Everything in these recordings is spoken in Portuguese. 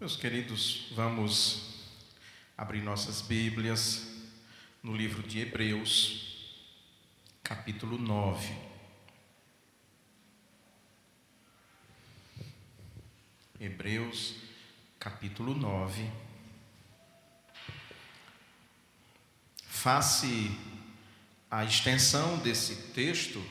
Meus queridos, vamos abrir nossas Bíblias no livro de Hebreus, capítulo 9. Hebreus, capítulo 9. Face a extensão desse texto,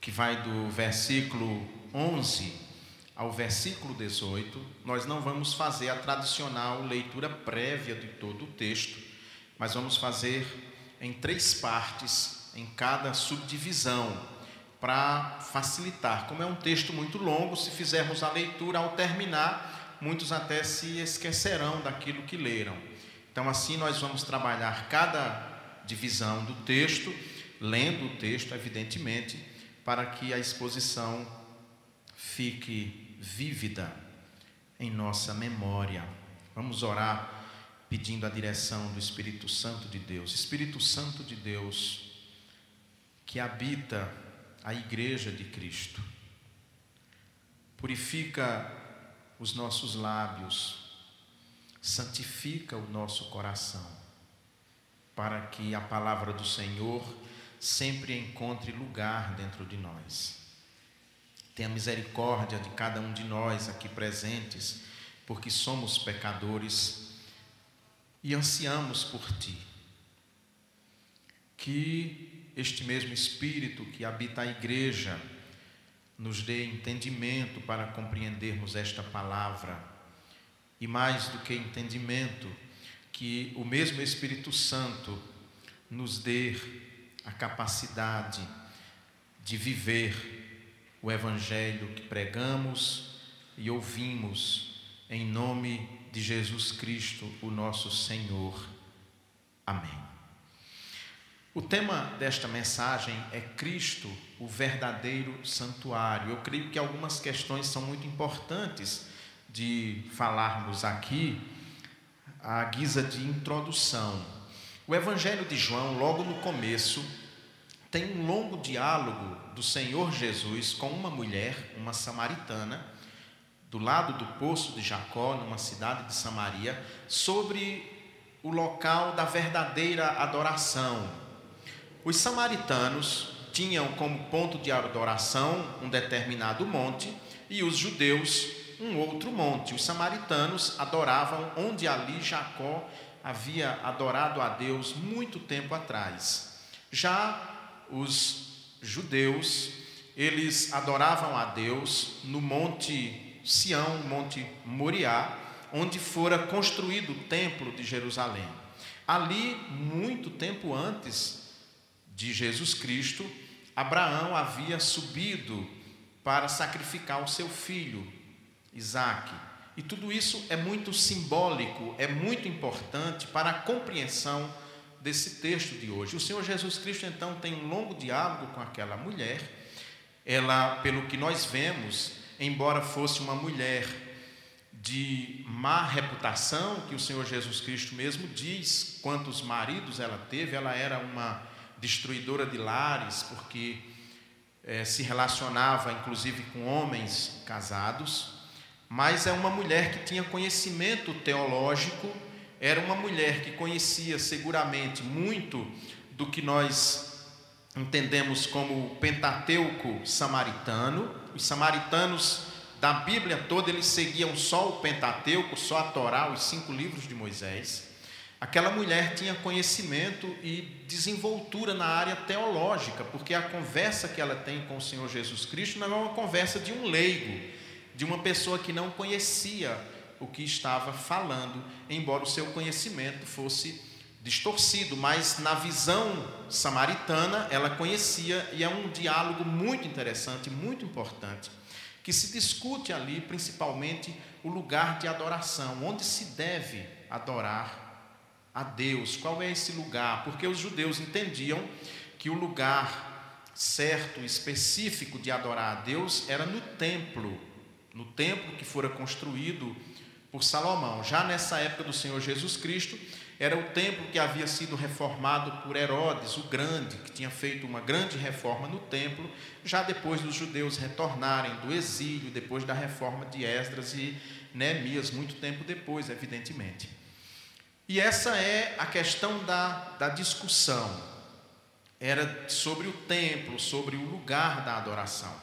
que vai do versículo 11 ao versículo 18, nós não vamos fazer a tradicional leitura prévia de todo o texto, mas vamos fazer em três partes, em cada subdivisão, para facilitar. Como é um texto muito longo, se fizermos a leitura ao terminar, muitos até se esquecerão daquilo que leram. Então, assim, nós vamos trabalhar cada divisão do texto, lendo o texto, evidentemente, para que a exposição fique vívida em nossa memória. Vamos orar pedindo a direção do Espírito Santo de Deus. Espírito Santo de Deus, que habita a igreja de Cristo, purifica os nossos lábios, santifica o nosso coração, para que a palavra do Senhor sempre encontre lugar dentro de nós. Tenha misericórdia de cada um de nós aqui presentes, porque somos pecadores e ansiamos por Ti. Que este mesmo Espírito que habita a igreja nos dê entendimento para compreendermos esta palavra. E mais do que entendimento, que o mesmo Espírito Santo nos dê a capacidade de viver o Evangelho que pregamos e ouvimos, em nome de Jesus Cristo, o nosso Senhor. Amém. O tema desta mensagem é Cristo, o verdadeiro santuário. Eu creio que algumas questões são muito importantes de falarmos aqui, à guisa de introdução. O Evangelho de João, logo no começo, tem um longo diálogo do Senhor Jesus com uma mulher, uma samaritana, do lado do poço de Jacó, numa cidade de Samaria, sobre o local da verdadeira adoração. Os samaritanos tinham como ponto de adoração um determinado monte e os judeus um outro monte. Os samaritanos adoravam onde ali Jacó havia adorado a Deus muito tempo atrás. Já os judeus, eles adoravam a Deus no Monte Sião, Monte Moriá, onde fora construído o templo de Jerusalém. Ali, muito tempo antes de Jesus Cristo, Abraão havia subido para sacrificar o seu filho, Isaque. E tudo isso é muito simbólico, é muito importante para a compreensão desse texto de hoje. O Senhor Jesus Cristo então tem um longo diálogo com aquela mulher. Ela, pelo que nós vemos, embora fosse uma mulher de má reputação, que o Senhor Jesus Cristo mesmo diz quantos maridos ela teve, ela era uma destruidora de lares, porque é, se relacionava inclusive com homens casados, mas é uma mulher que tinha conhecimento teológico era uma mulher que conhecia seguramente muito do que nós entendemos como o Pentateuco samaritano. Os samaritanos da Bíblia toda eles seguiam só o Pentateuco, só a Torá, os cinco livros de Moisés. Aquela mulher tinha conhecimento e desenvoltura na área teológica, porque a conversa que ela tem com o Senhor Jesus Cristo não é uma conversa de um leigo, de uma pessoa que não conhecia o que estava falando, embora o seu conhecimento fosse distorcido, mas na visão samaritana ela conhecia e é um diálogo muito interessante, muito importante, que se discute ali principalmente o lugar de adoração, onde se deve adorar a Deus, qual é esse lugar? Porque os judeus entendiam que o lugar certo, específico de adorar a Deus era no templo, no templo que fora construído por Salomão. Já nessa época do Senhor Jesus Cristo, era o templo que havia sido reformado por Herodes o Grande, que tinha feito uma grande reforma no templo, já depois dos judeus retornarem do exílio, depois da reforma de Esdras e Neemias, muito tempo depois, evidentemente. E essa é a questão da, da discussão. Era sobre o templo, sobre o lugar da adoração.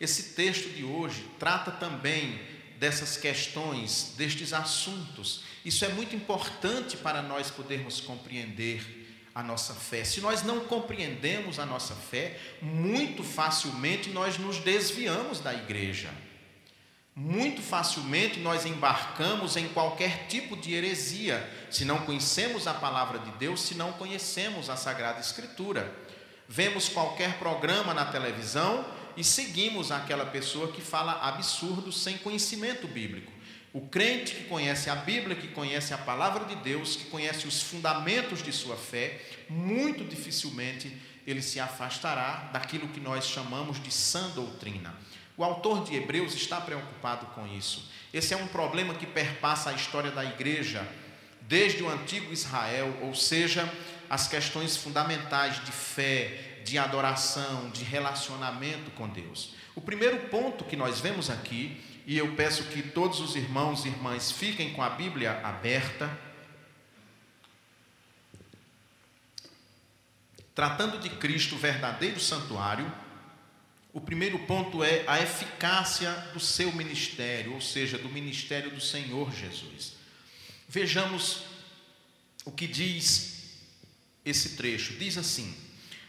Esse texto de hoje trata também dessas questões, destes assuntos. Isso é muito importante para nós podermos compreender a nossa fé. Se nós não compreendemos a nossa fé, muito facilmente nós nos desviamos da igreja. Muito facilmente nós embarcamos em qualquer tipo de heresia, se não conhecemos a palavra de Deus, se não conhecemos a Sagrada Escritura. Vemos qualquer programa na televisão e seguimos aquela pessoa que fala absurdos sem conhecimento bíblico. O crente que conhece a Bíblia, que conhece a palavra de Deus, que conhece os fundamentos de sua fé, muito dificilmente ele se afastará daquilo que nós chamamos de sã doutrina. O autor de Hebreus está preocupado com isso. Esse é um problema que perpassa a história da igreja desde o antigo Israel, ou seja, as questões fundamentais de fé, de adoração, de relacionamento com Deus. O primeiro ponto que nós vemos aqui e eu peço que todos os irmãos e irmãs fiquem com a Bíblia aberta. Tratando de Cristo, verdadeiro santuário, o primeiro ponto é a eficácia do seu ministério, ou seja, do ministério do Senhor Jesus. Vejamos o que diz esse trecho. Diz assim: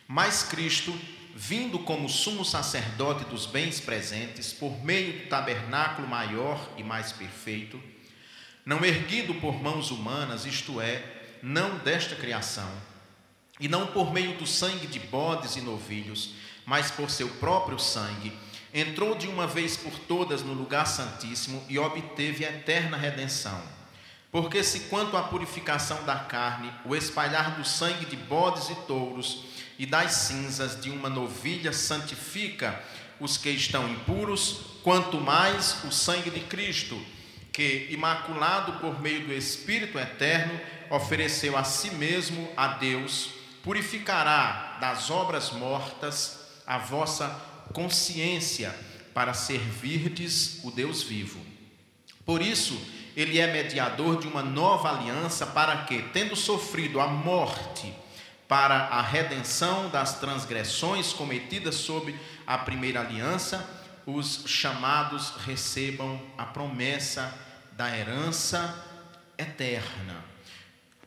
Mas Cristo vindo como sumo sacerdote dos bens presentes, por meio do tabernáculo maior e mais perfeito, não erguido por mãos humanas, isto é, não desta criação, e não por meio do sangue de bodes e novilhos, mas por seu próprio sangue, entrou de uma vez por todas no lugar santíssimo e obteve a eterna redenção. Porque se quanto à purificação da carne, o espalhar do sangue de bodes e touros, e das cinzas de uma novilha santifica os que estão impuros, quanto mais o sangue de Cristo, que, imaculado por meio do Espírito eterno, ofereceu a si mesmo a Deus, purificará das obras mortas a vossa consciência, para servirdes o Deus vivo. Por isso, ele é mediador de uma nova aliança, para que, tendo sofrido a morte, para a redenção das transgressões cometidas sob a primeira aliança, os chamados recebam a promessa da herança eterna.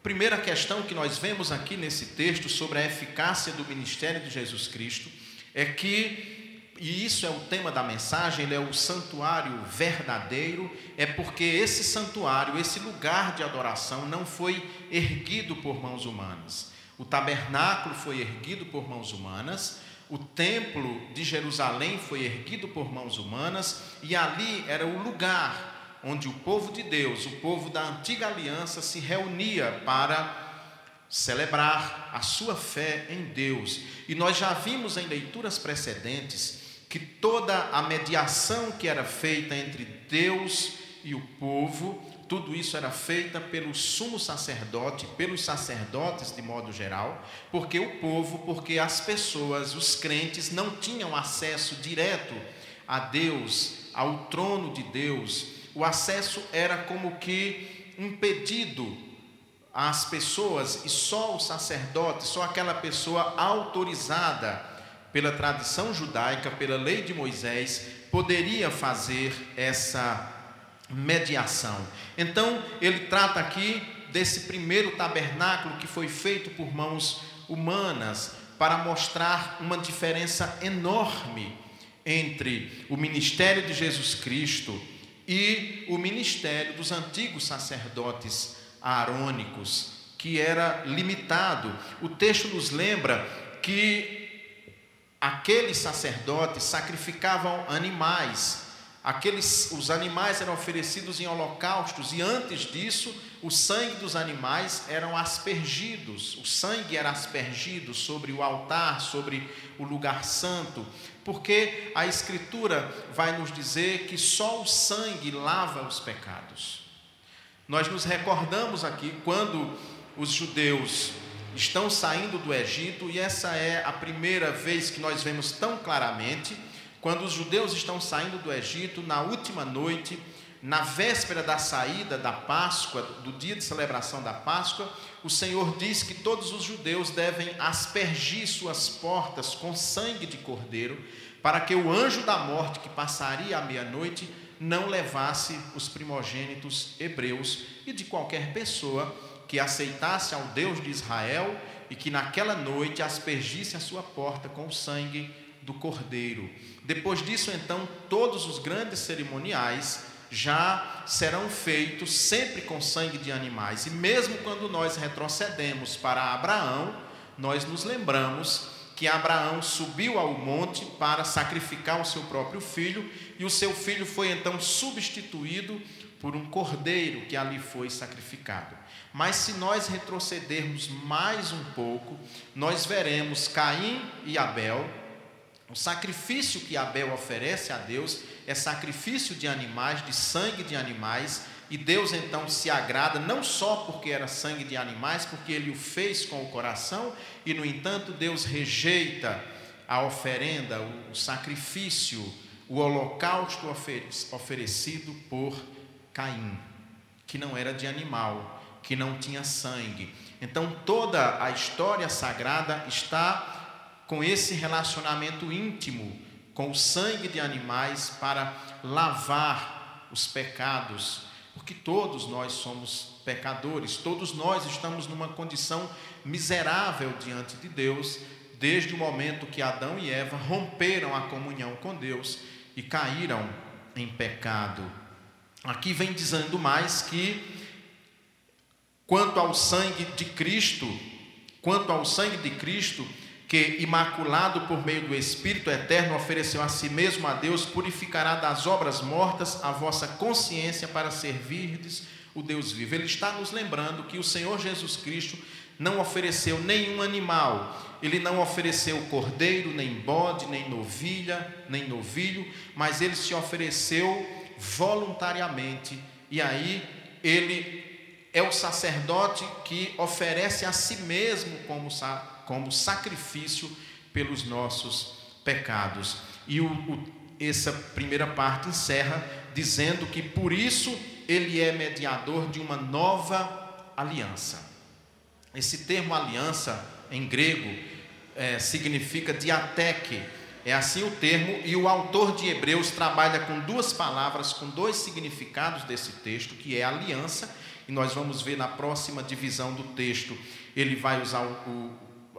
Primeira questão que nós vemos aqui nesse texto sobre a eficácia do ministério de Jesus Cristo é que, e isso é o tema da mensagem, ele é o santuário verdadeiro, é porque esse santuário, esse lugar de adoração não foi erguido por mãos humanas o tabernáculo foi erguido por mãos humanas, o templo de Jerusalém foi erguido por mãos humanas, e ali era o lugar onde o povo de Deus, o povo da antiga aliança, se reunia para celebrar a sua fé em Deus. E nós já vimos em leituras precedentes que toda a mediação que era feita entre Deus e o povo tudo isso era feita pelo sumo sacerdote, pelos sacerdotes de modo geral, porque o povo, porque as pessoas, os crentes, não tinham acesso direto a Deus, ao trono de Deus. O acesso era como que impedido às pessoas, e só o sacerdote, só aquela pessoa autorizada pela tradição judaica, pela lei de Moisés, poderia fazer essa mediação. Então, ele trata aqui desse primeiro tabernáculo que foi feito por mãos humanas, para mostrar uma diferença enorme entre o ministério de Jesus Cristo e o ministério dos antigos sacerdotes aarônicos, que era limitado. O texto nos lembra que aqueles sacerdotes sacrificavam animais Aqueles, os animais eram oferecidos em holocaustos e antes disso, o sangue dos animais eram aspergidos. O sangue era aspergido sobre o altar, sobre o lugar santo, porque a escritura vai nos dizer que só o sangue lava os pecados. Nós nos recordamos aqui quando os judeus estão saindo do Egito e essa é a primeira vez que nós vemos tão claramente quando os judeus estão saindo do Egito, na última noite, na véspera da saída da Páscoa, do dia de celebração da Páscoa, o Senhor diz que todos os judeus devem aspergir suas portas com sangue de cordeiro, para que o anjo da morte que passaria à meia-noite não levasse os primogênitos hebreus e de qualquer pessoa que aceitasse ao Deus de Israel e que naquela noite aspergisse a sua porta com o sangue do cordeiro. Depois disso, então, todos os grandes cerimoniais já serão feitos sempre com sangue de animais. E mesmo quando nós retrocedemos para Abraão, nós nos lembramos que Abraão subiu ao monte para sacrificar o seu próprio filho, e o seu filho foi então substituído por um cordeiro que ali foi sacrificado. Mas se nós retrocedermos mais um pouco, nós veremos Caim e Abel. O sacrifício que Abel oferece a Deus é sacrifício de animais, de sangue de animais, e Deus então se agrada não só porque era sangue de animais, porque ele o fez com o coração, e no entanto Deus rejeita a oferenda, o sacrifício, o holocausto oferecido por Caim, que não era de animal, que não tinha sangue. Então toda a história sagrada está com esse relacionamento íntimo com o sangue de animais para lavar os pecados porque todos nós somos pecadores, todos nós estamos numa condição miserável diante de Deus, desde o momento que Adão e Eva romperam a comunhão com Deus e caíram em pecado. Aqui vem dizendo mais que, quanto ao sangue de Cristo, quanto ao sangue de Cristo, que, imaculado por meio do Espírito eterno, ofereceu a si mesmo a Deus, purificará das obras mortas a vossa consciência para servirdes o Deus vivo. Ele está nos lembrando que o Senhor Jesus Cristo não ofereceu nenhum animal, ele não ofereceu cordeiro, nem bode, nem novilha, nem novilho, mas ele se ofereceu voluntariamente, e aí ele é o sacerdote que oferece a si mesmo como como sacrifício pelos nossos pecados. E o, o, essa primeira parte encerra dizendo que por isso ele é mediador de uma nova aliança. Esse termo aliança em grego é, significa diateque, é assim o termo, e o autor de Hebreus trabalha com duas palavras, com dois significados desse texto, que é aliança, e nós vamos ver na próxima divisão do texto, ele vai usar o,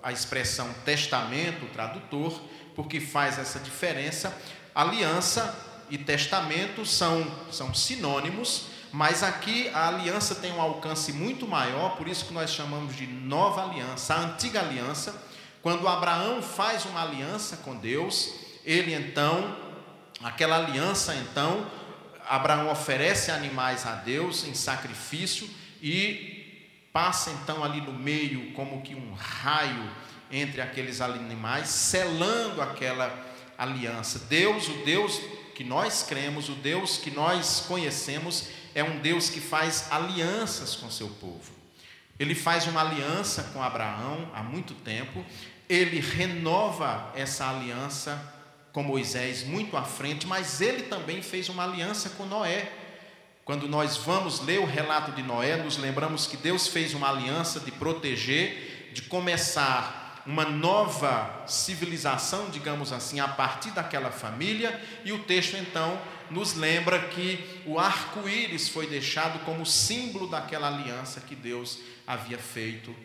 a expressão testamento, o tradutor, porque faz essa diferença. Aliança e testamento são, são sinônimos, mas aqui a aliança tem um alcance muito maior, por isso que nós chamamos de nova aliança. A antiga aliança, quando Abraão faz uma aliança com Deus, ele então, aquela aliança então, Abraão oferece animais a Deus em sacrifício e passa então ali no meio como que um raio entre aqueles animais, selando aquela aliança. Deus, o Deus que nós cremos, o Deus que nós conhecemos, é um Deus que faz alianças com seu povo. Ele faz uma aliança com Abraão há muito tempo, ele renova essa aliança com Moisés muito à frente, mas ele também fez uma aliança com Noé. Quando nós vamos ler o relato de Noé, nos lembramos que Deus fez uma aliança de proteger, de começar uma nova civilização, digamos assim, a partir daquela família, e o texto então nos lembra que o arco-íris foi deixado como símbolo daquela aliança que Deus havia feito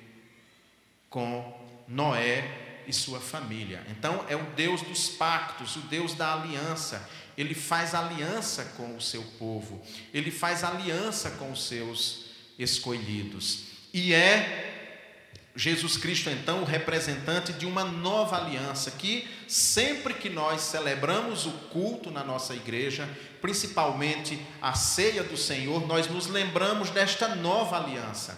com Noé e sua família. Então, é o Deus dos pactos, o Deus da aliança ele faz aliança com o seu povo, ele faz aliança com os seus escolhidos. E é Jesus Cristo, então, o representante de uma nova aliança, que sempre que nós celebramos o culto na nossa igreja, principalmente a ceia do Senhor, nós nos lembramos desta nova aliança.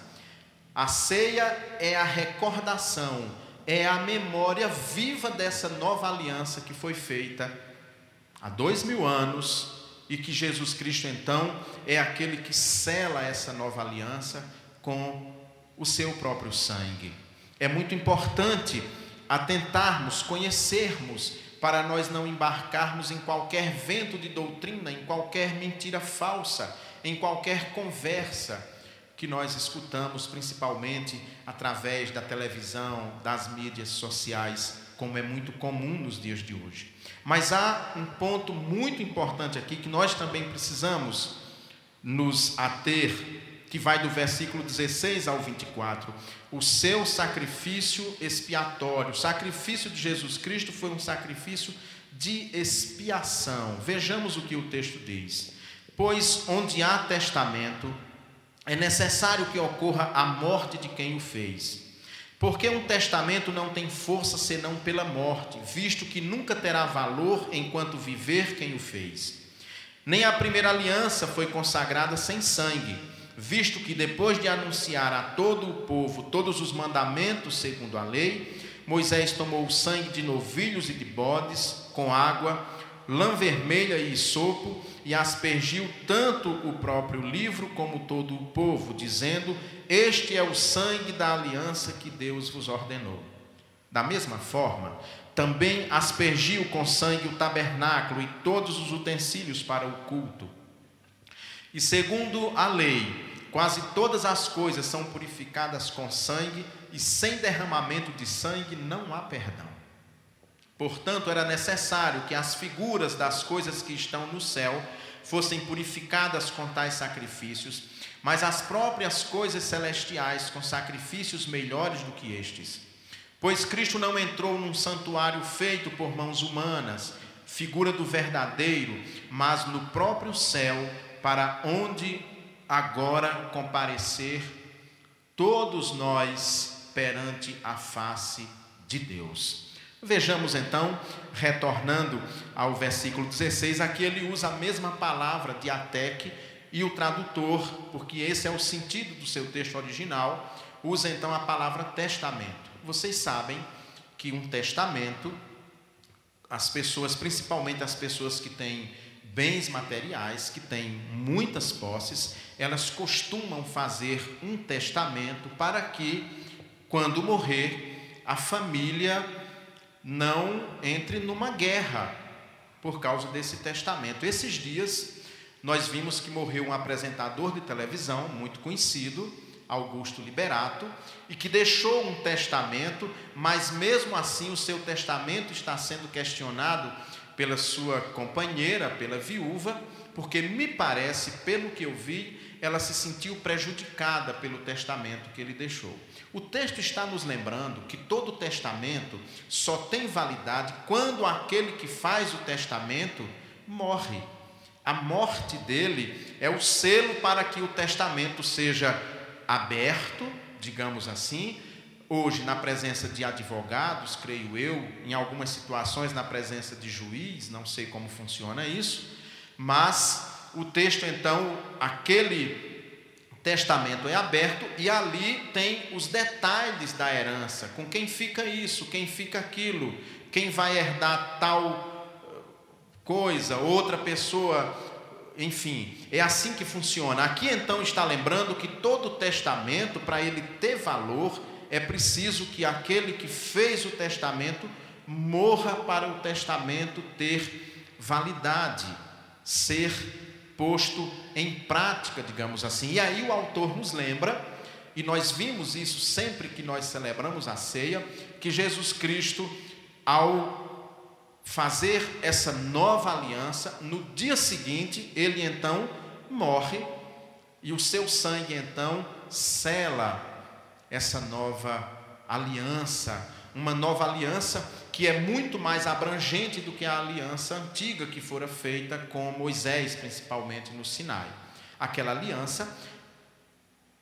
A ceia é a recordação, é a memória viva dessa nova aliança que foi feita há dois mil anos e que Jesus Cristo então é aquele que sela essa nova aliança com o seu próprio sangue. É muito importante atentarmos, conhecermos para nós não embarcarmos em qualquer vento de doutrina, em qualquer mentira falsa, em qualquer conversa que nós escutamos, principalmente através da televisão, das mídias sociais, como é muito comum nos dias de hoje. Mas há um ponto muito importante aqui que nós também precisamos nos ater, que vai do versículo 16 ao 24. O seu sacrifício expiatório, o sacrifício de Jesus Cristo foi um sacrifício de expiação. Vejamos o que o texto diz. Pois onde há testamento, é necessário que ocorra a morte de quem o fez. Porque um testamento não tem força senão pela morte, visto que nunca terá valor enquanto viver quem o fez. Nem a primeira aliança foi consagrada sem sangue, visto que depois de anunciar a todo o povo todos os mandamentos segundo a lei, Moisés tomou o sangue de novilhos e de bodes com água, lã vermelha e sopo e aspergiu tanto o próprio livro como todo o povo, dizendo: Este é o sangue da aliança que Deus vos ordenou. Da mesma forma, também aspergiu com sangue o tabernáculo e todos os utensílios para o culto. E segundo a lei, quase todas as coisas são purificadas com sangue, e sem derramamento de sangue não há perdão. Portanto, era necessário que as figuras das coisas que estão no céu fossem purificadas com tais sacrifícios, mas as próprias coisas celestiais com sacrifícios melhores do que estes. Pois Cristo não entrou num santuário feito por mãos humanas, figura do verdadeiro, mas no próprio céu, para onde agora comparecer todos nós perante a face de Deus. Vejamos então, retornando ao versículo 16, aqui ele usa a mesma palavra de e o tradutor, porque esse é o sentido do seu texto original, usa então a palavra testamento. Vocês sabem que um testamento, as pessoas, principalmente as pessoas que têm bens materiais, que têm muitas posses, elas costumam fazer um testamento para que, quando morrer, a família não entre numa guerra por causa desse testamento. Esses dias nós vimos que morreu um apresentador de televisão muito conhecido, Augusto Liberato, e que deixou um testamento, mas mesmo assim o seu testamento está sendo questionado pela sua companheira, pela viúva, porque me parece, pelo que eu vi, ela se sentiu prejudicada pelo testamento que ele deixou. O texto está nos lembrando que todo testamento só tem validade quando aquele que faz o testamento morre. A morte dele é o selo para que o testamento seja aberto, digamos assim, hoje na presença de advogados, creio eu, em algumas situações na presença de juiz, não sei como funciona isso, mas o texto então, aquele testamento é aberto e ali tem os detalhes da herança, com quem fica isso, quem fica aquilo, quem vai herdar tal eh, coisa, outra pessoa, enfim, é assim que funciona. Aqui então está lembrando que todo testamento, para ele ter valor, é preciso que aquele que fez o testamento morra para o testamento ter validade, ser posto em prática, digamos assim. E aí o autor nos lembra, e nós vimos isso sempre que nós celebramos a ceia, que Jesus Cristo, ao fazer essa nova aliança, no dia seguinte, ele então morre, e o seu sangue então sela essa nova aliança, uma nova aliança que é muito mais abrangente do que a aliança antiga que fora feita com Moisés, principalmente no Sinai. Aquela aliança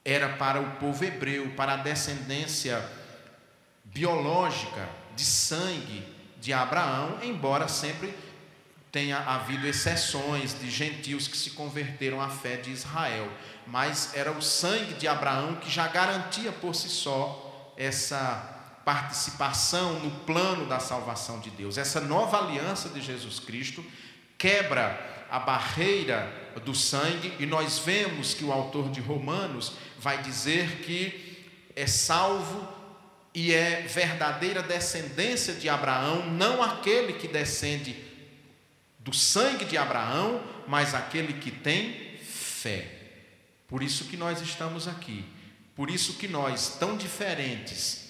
era para o povo hebreu, para a descendência biológica de sangue de Abraão, embora sempre tenha havido exceções de gentios que se converteram à fé de Israel, mas era o sangue de Abraão que já garantia por si só essa participação no plano da salvação de Deus. Essa nova aliança de Jesus Cristo quebra a barreira do sangue e nós vemos que o autor de Romanos vai dizer que é salvo e é verdadeira descendência de Abraão, não aquele que descende do sangue de Abraão, mas aquele que tem fé. Por isso que nós estamos aqui. Por isso que nós, tão diferentes,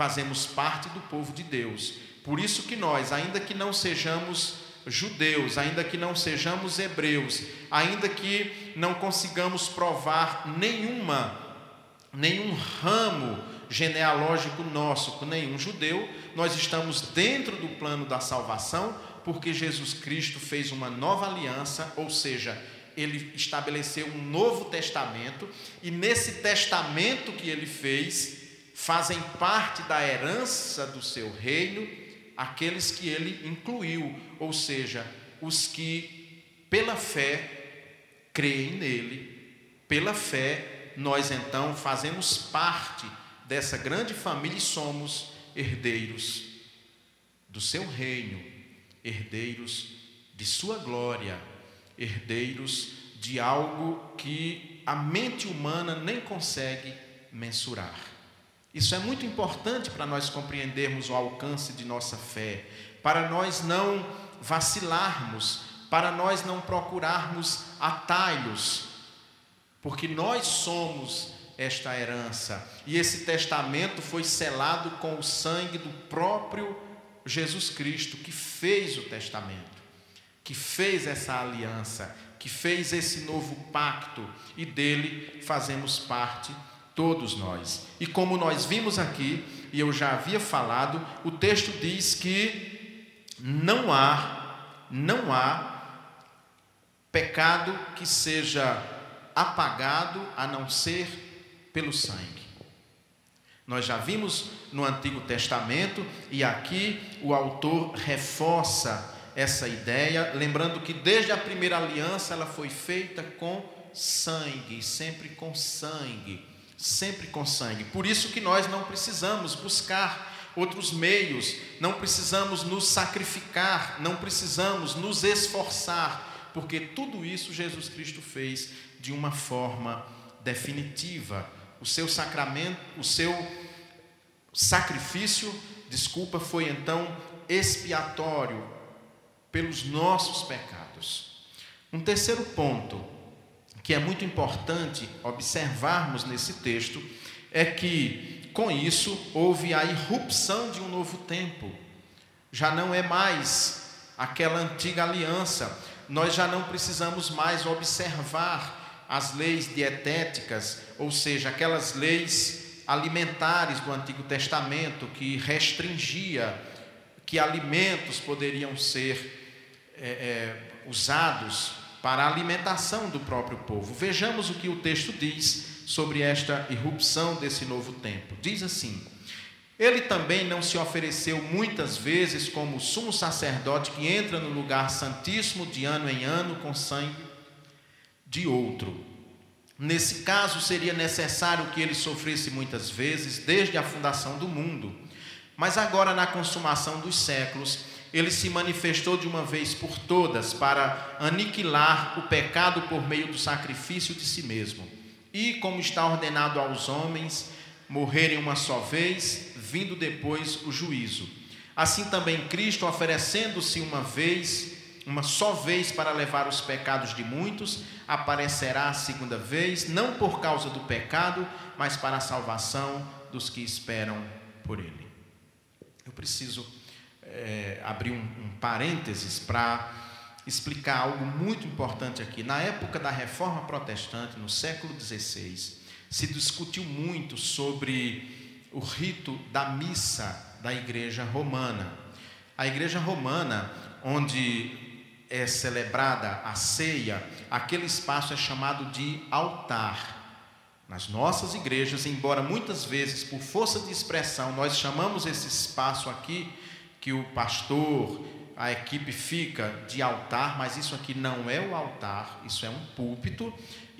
fazemos parte do povo de Deus. Por isso que nós, ainda que não sejamos judeus, ainda que não sejamos hebreus, ainda que não consigamos provar nenhuma nenhum ramo genealógico nosso com nenhum judeu, nós estamos dentro do plano da salvação, porque Jesus Cristo fez uma nova aliança, ou seja, ele estabeleceu um novo testamento, e nesse testamento que ele fez, fazem parte da herança do seu reino aqueles que ele incluiu, ou seja, os que pela fé creem nele, pela fé nós então fazemos parte dessa grande família e somos herdeiros do seu reino, herdeiros de sua glória, herdeiros de algo que a mente humana nem consegue mensurar. Isso é muito importante para nós compreendermos o alcance de nossa fé, para nós não vacilarmos, para nós não procurarmos atalhos, porque nós somos esta herança. E esse testamento foi selado com o sangue do próprio Jesus Cristo, que fez o testamento, que fez essa aliança, que fez esse novo pacto, e dele fazemos parte todos nós. E como nós vimos aqui, e eu já havia falado, o texto diz que não há, não há pecado que seja apagado a não ser pelo sangue. Nós já vimos no Antigo Testamento e aqui o autor reforça essa ideia, lembrando que desde a primeira aliança ela foi feita com sangue, sempre com sangue, sempre com sangue. Por isso que nós não precisamos buscar outros meios, não precisamos nos sacrificar, não precisamos nos esforçar, porque tudo isso Jesus Cristo fez de uma forma definitiva o seu sacramento, o seu sacrifício, desculpa, foi então expiatório pelos nossos pecados. Um terceiro ponto que é muito importante observarmos nesse texto é que com isso houve a irrupção de um novo tempo. Já não é mais aquela antiga aliança. Nós já não precisamos mais observar as leis dietéticas, ou seja, aquelas leis alimentares do Antigo Testamento que restringia que alimentos poderiam ser é, é, usados para a alimentação do próprio povo. Vejamos o que o texto diz sobre esta irrupção desse novo tempo. Diz assim: Ele também não se ofereceu muitas vezes como sumo sacerdote que entra no lugar santíssimo de ano em ano com sangue de outro. Nesse caso, seria necessário que ele sofresse muitas vezes, desde a fundação do mundo. Mas agora, na consumação dos séculos, ele se manifestou de uma vez por todas para aniquilar o pecado por meio do sacrifício de si mesmo. E, como está ordenado aos homens, morrerem uma só vez, vindo depois o juízo. Assim também Cristo, oferecendo-se uma vez uma só vez para levar os pecados de muitos, aparecerá a segunda vez, não por causa do pecado, mas para a salvação dos que esperam por Ele. Eu preciso é, abrir um, um parênteses para explicar algo muito importante aqui. Na época da Reforma Protestante, no século XVI, se discutiu muito sobre o rito da missa da Igreja Romana. A Igreja Romana, onde é celebrada a ceia, aquele espaço é chamado de altar. Nas nossas igrejas, embora muitas vezes por força de expressão nós chamamos esse espaço aqui que o pastor, a equipe fica de altar, mas isso aqui não é o altar, isso é um púlpito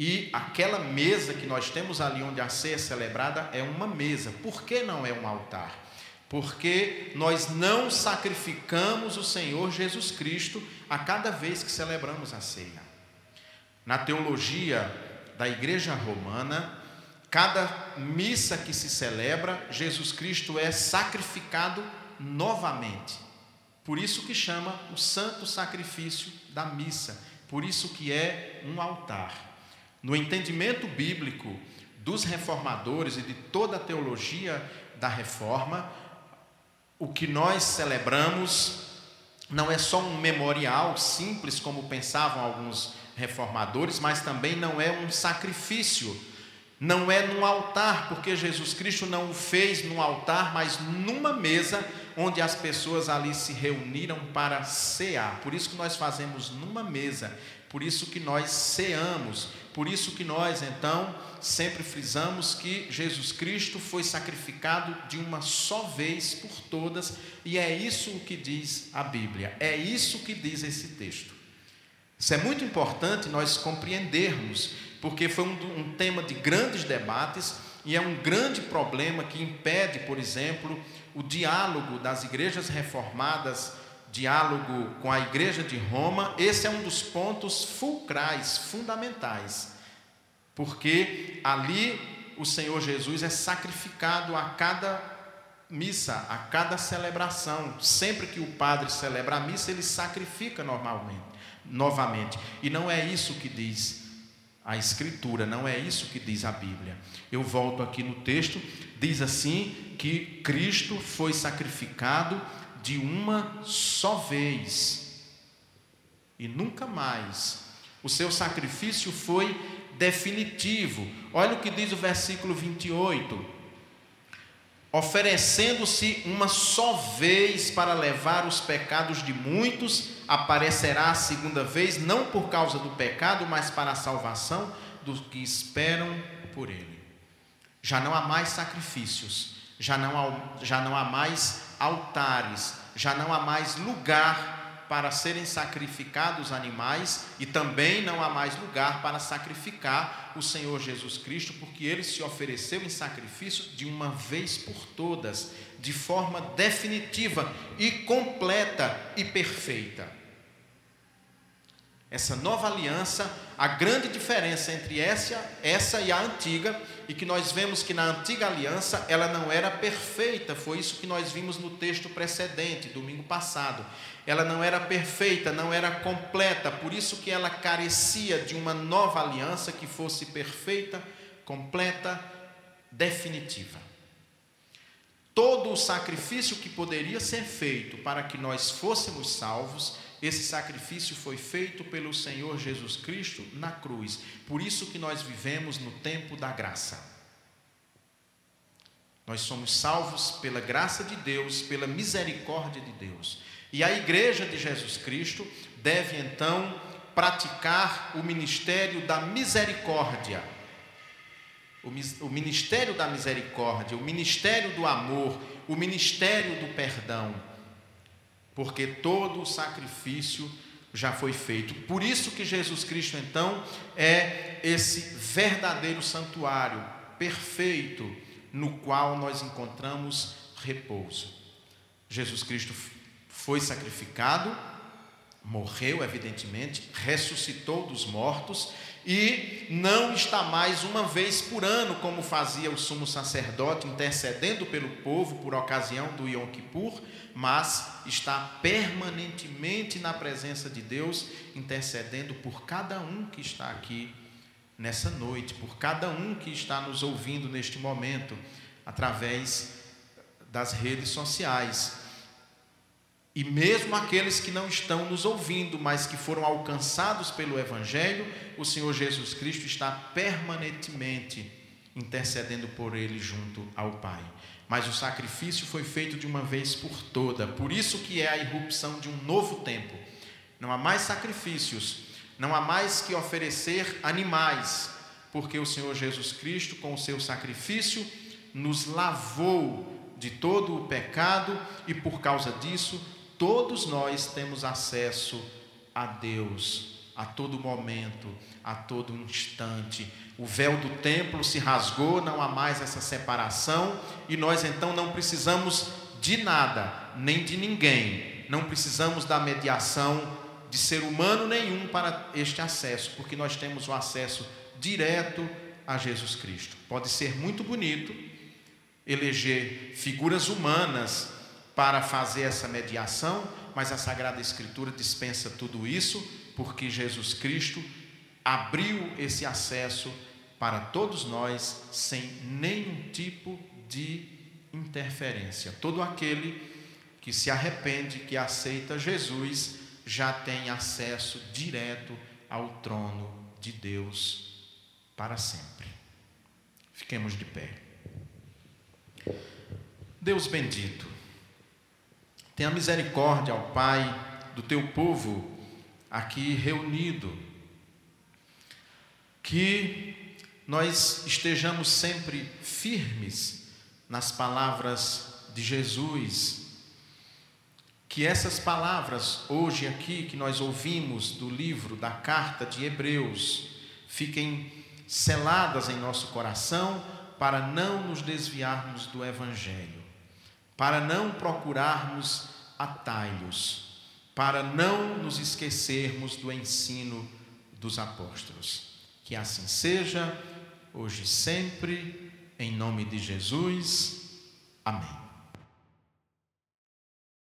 e aquela mesa que nós temos ali onde a ceia é celebrada é uma mesa. Por que não é um altar? Porque nós não sacrificamos o Senhor Jesus Cristo a cada vez que celebramos a ceia. Na teologia da Igreja Romana, cada missa que se celebra, Jesus Cristo é sacrificado novamente. Por isso que chama o santo sacrifício da missa, por isso que é um altar. No entendimento bíblico dos reformadores e de toda a teologia da reforma, o que nós celebramos não é só um memorial simples, como pensavam alguns reformadores, mas também não é um sacrifício, não é num altar, porque Jesus Cristo não o fez num altar, mas numa mesa onde as pessoas ali se reuniram para cear. Por isso que nós fazemos numa mesa, por isso que nós ceamos, por isso que nós então sempre frisamos que Jesus Cristo foi sacrificado de uma só vez por todas, e é isso o que diz a Bíblia, é isso que diz esse texto. Isso é muito importante nós compreendermos, porque foi um, um tema de grandes debates e é um grande problema que impede, por exemplo, o diálogo das igrejas reformadas, diálogo com a igreja de Roma. Esse é um dos pontos fulcrais, fundamentais porque ali o Senhor Jesus é sacrificado a cada missa, a cada celebração. Sempre que o padre celebra a missa, ele sacrifica normalmente, novamente. E não é isso que diz a Escritura, não é isso que diz a Bíblia. Eu volto aqui no texto, diz assim que Cristo foi sacrificado de uma só vez e nunca mais. O seu sacrifício foi definitivo. Olha o que diz o versículo 28. Oferecendo-se uma só vez para levar os pecados de muitos, aparecerá a segunda vez, não por causa do pecado, mas para a salvação dos que esperam por ele. Já não há mais sacrifícios, já não há, já não há mais altares, já não há mais lugar para serem sacrificados animais e também não há mais lugar para sacrificar o Senhor Jesus Cristo, porque ele se ofereceu em sacrifício de uma vez por todas, de forma definitiva e completa e perfeita. Essa nova aliança, a grande diferença entre essa, essa e a antiga, e que nós vemos que na antiga aliança ela não era perfeita, foi isso que nós vimos no texto precedente, domingo passado. Ela não era perfeita, não era completa, por isso que ela carecia de uma nova aliança que fosse perfeita, completa, definitiva. Todo o sacrifício que poderia ser feito para que nós fôssemos salvos, esse sacrifício foi feito pelo Senhor Jesus Cristo na cruz. Por isso que nós vivemos no tempo da graça. Nós somos salvos pela graça de Deus, pela misericórdia de Deus. E a igreja de Jesus Cristo deve então praticar o ministério da misericórdia. O ministério da misericórdia, o ministério do amor, o ministério do perdão porque todo o sacrifício já foi feito. Por isso que Jesus Cristo então é esse verdadeiro santuário perfeito no qual nós encontramos repouso. Jesus Cristo foi sacrificado, morreu, evidentemente, ressuscitou dos mortos e não está mais uma vez por ano, como fazia o sumo sacerdote, intercedendo pelo povo por ocasião do Yom Kippur, mas está permanentemente na presença de Deus, intercedendo por cada um que está aqui nessa noite, por cada um que está nos ouvindo neste momento, através das redes sociais. E mesmo aqueles que não estão nos ouvindo, mas que foram alcançados pelo Evangelho, o Senhor Jesus Cristo está permanentemente intercedendo por ele junto ao Pai. Mas o sacrifício foi feito de uma vez por toda, por isso que é a irrupção de um novo tempo. Não há mais sacrifícios, não há mais que oferecer animais, porque o Senhor Jesus Cristo, com o seu sacrifício, nos lavou de todo o pecado e por causa disso todos nós temos acesso a Deus a todo momento, a todo instante. O véu do templo se rasgou, não há mais essa separação, e nós então não precisamos de nada, nem de ninguém. Não precisamos da mediação de ser humano nenhum para este acesso, porque nós temos o acesso direto a Jesus Cristo. Pode ser muito bonito eleger figuras humanas para fazer essa mediação, mas a Sagrada Escritura dispensa tudo isso, porque Jesus Cristo abriu esse acesso para todos nós sem nenhum tipo de interferência. Todo aquele que se arrepende, que aceita Jesus, já tem acesso direto ao trono de Deus para sempre. Fiquemos de pé. Deus bendito, tenha misericórdia ao Pai do teu povo aqui reunido, que nós estejamos sempre firmes nas palavras de Jesus, que essas palavras hoje aqui que nós ouvimos do livro da carta de Hebreus fiquem seladas em nosso coração para não nos desviarmos do Evangelho, para não procurarmos atalhos, para não nos esquecermos do ensino dos apóstolos. Que assim seja, hoje e sempre, em nome de Jesus. Amém.